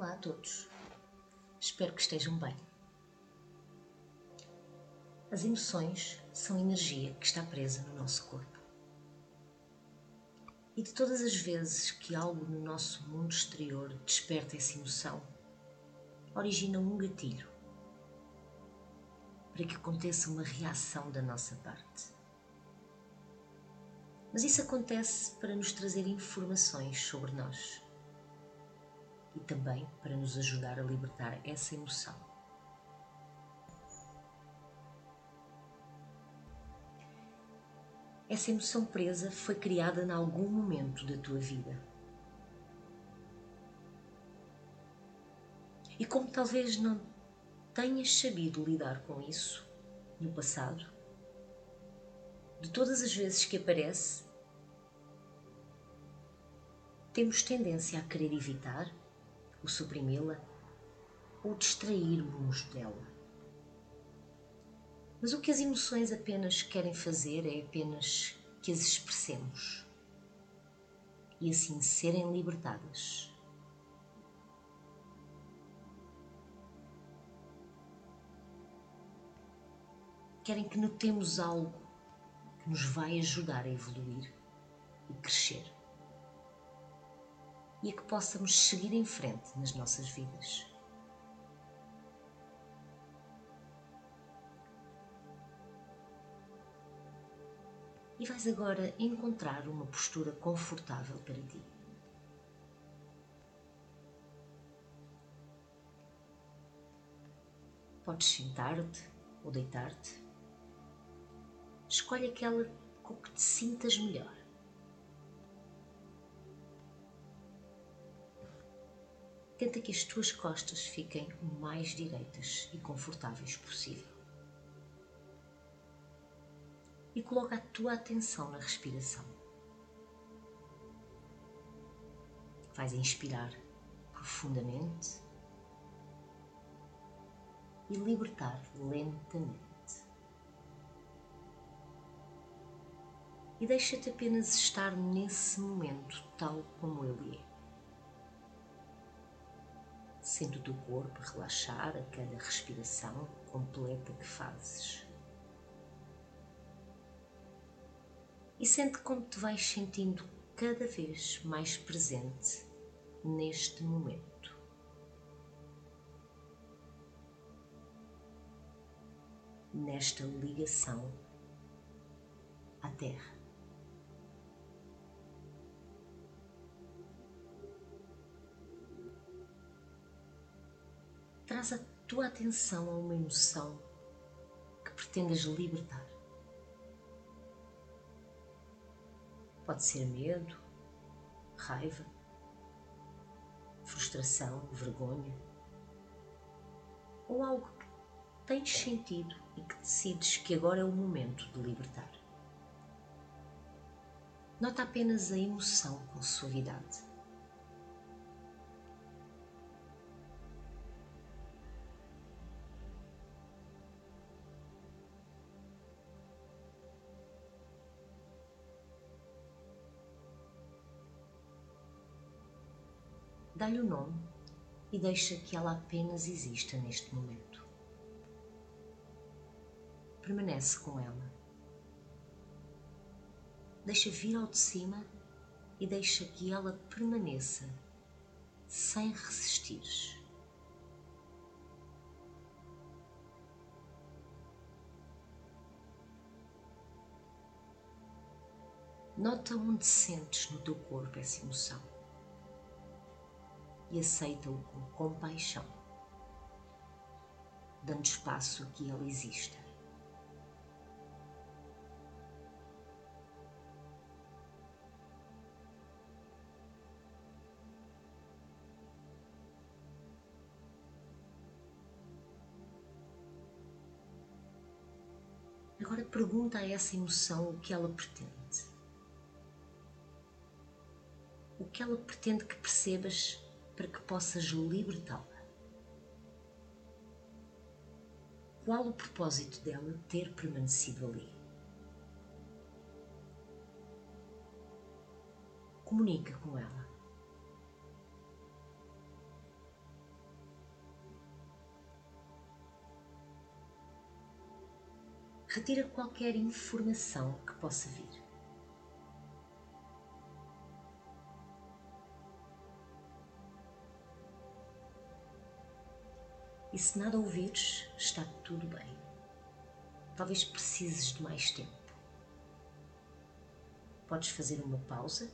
Olá a todos. Espero que estejam bem. As emoções são energia que está presa no nosso corpo. E de todas as vezes que algo no nosso mundo exterior desperta essa emoção, origina um gatilho para que aconteça uma reação da nossa parte. Mas isso acontece para nos trazer informações sobre nós e também para nos ajudar a libertar essa emoção. Essa emoção presa foi criada em algum momento da tua vida. E como talvez não tenhas sabido lidar com isso no passado, de todas as vezes que aparece, temos tendência a querer evitar ou suprimi-la ou distrairmos dela. Mas o que as emoções apenas querem fazer é apenas que as expressemos e assim serem libertadas. Querem que notemos algo que nos vai ajudar a evoluir e crescer e a que possamos seguir em frente nas nossas vidas. E vais agora encontrar uma postura confortável para ti. Podes sentar-te ou deitar-te. Escolhe aquela com que te sintas melhor. Tenta que as tuas costas fiquem o mais direitas e confortáveis possível. E coloca a tua atenção na respiração. Vais inspirar profundamente e libertar lentamente. E deixa-te apenas estar nesse momento tal como ele é. Sente o teu corpo relaxar a cada respiração completa que fazes. E sente como te vais sentindo cada vez mais presente neste momento. Nesta ligação à Terra. Traz a tua atenção a uma emoção que pretendas libertar. Pode ser medo, raiva, frustração, vergonha, ou algo que tens sentido e que decides que agora é o momento de libertar. Nota apenas a emoção com suavidade. Dá-lhe o nome e deixa que ela apenas exista neste momento. Permanece com ela. Deixa vir ao de cima e deixa que ela permaneça sem resistir. Nota onde sentes no teu corpo essa emoção e aceita-o com compaixão, dando espaço a que ele exista. Agora pergunta a essa emoção o que ela pretende. O que ela pretende que percebas para que possas libertá-la. Qual o propósito dela ter permanecido ali? Comunica com ela. Retira qualquer informação que possa vir. E se nada ouvires, está tudo bem. Talvez precises de mais tempo. Podes fazer uma pausa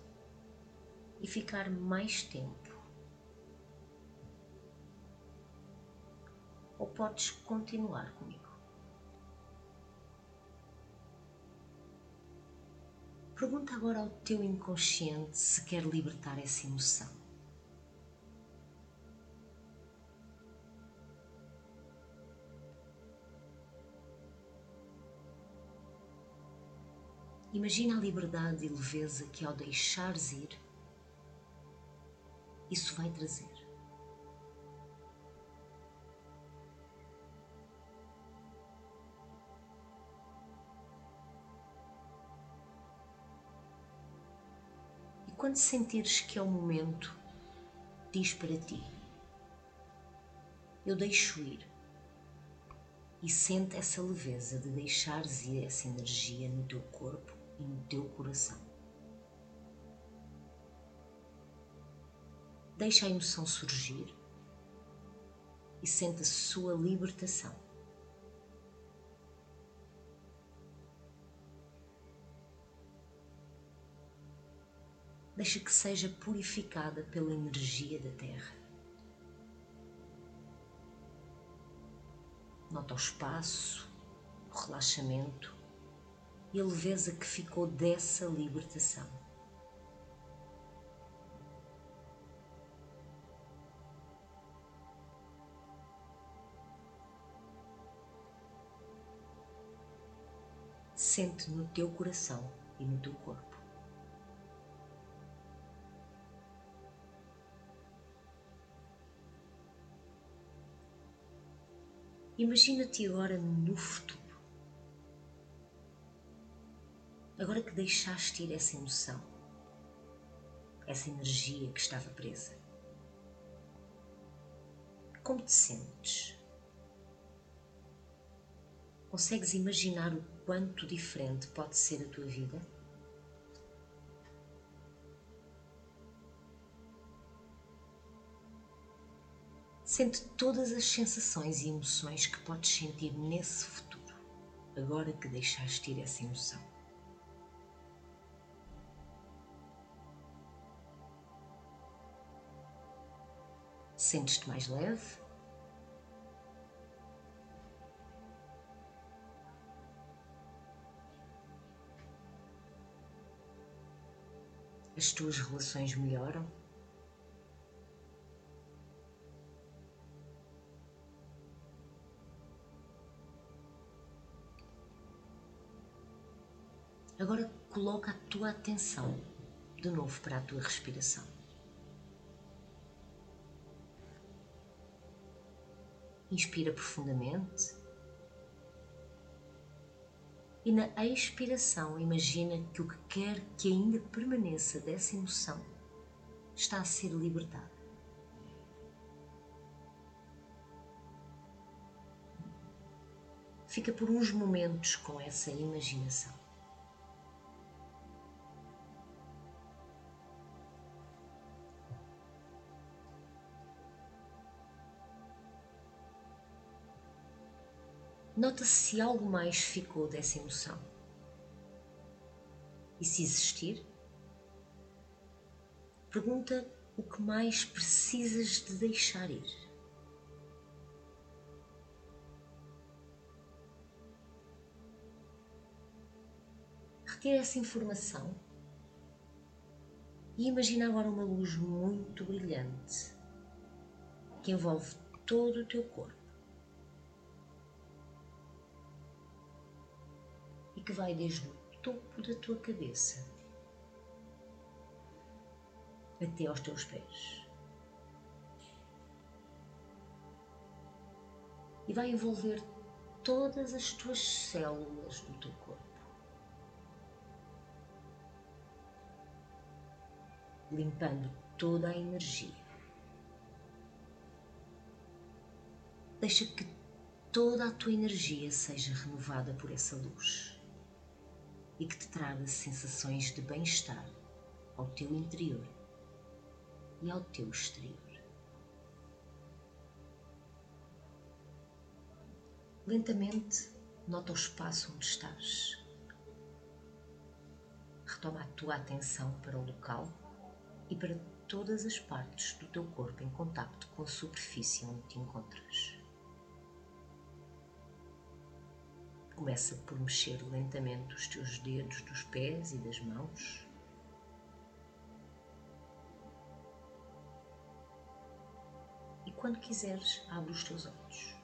e ficar mais tempo. Ou podes continuar comigo. Pergunta agora ao teu inconsciente se quer libertar essa emoção. Imagina a liberdade e leveza que ao deixares ir, isso vai trazer. E quando sentires que é o momento, diz para ti: Eu deixo ir. E sente essa leveza de deixares ir essa energia no teu corpo e no teu coração. Deixa a emoção surgir e sente a sua libertação. Deixa que seja purificada pela energia da Terra. Nota o espaço, o relaxamento e a leveza que ficou dessa libertação. Sente no teu coração e no teu corpo. Imagina-te agora no futuro. Agora que deixaste ir essa emoção, essa energia que estava presa, como te sentes? Consegues imaginar o quanto diferente pode ser a tua vida? Sente todas as sensações e emoções que podes sentir nesse futuro, agora que deixaste ir essa emoção. Sentes-te mais leve? As tuas relações melhoram? Agora coloca a tua atenção de novo para a tua respiração. Inspira profundamente. E na expiração, imagina que o que quer que ainda permaneça dessa emoção está a ser libertado. Fica por uns momentos com essa imaginação. Nota se algo mais ficou dessa emoção. E se existir, pergunta o que mais precisas de deixar ir. Retira essa informação e imagina agora uma luz muito brilhante que envolve todo o teu corpo. Que vai desde o topo da tua cabeça até aos teus pés. E vai envolver todas as tuas células do teu corpo. Limpando toda a energia. Deixa que toda a tua energia seja renovada por essa luz e que te traga sensações de bem-estar ao teu interior e ao teu exterior. Lentamente, nota o espaço onde estás. Retoma a tua atenção para o local e para todas as partes do teu corpo em contacto com a superfície onde te encontras. Começa por mexer lentamente os teus dedos dos pés e das mãos. E quando quiseres, abre os teus olhos.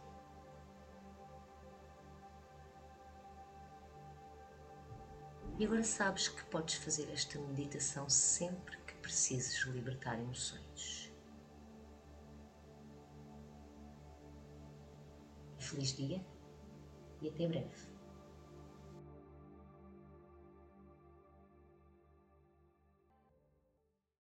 E agora sabes que podes fazer esta meditação sempre que precises libertar emoções. Feliz dia e até breve.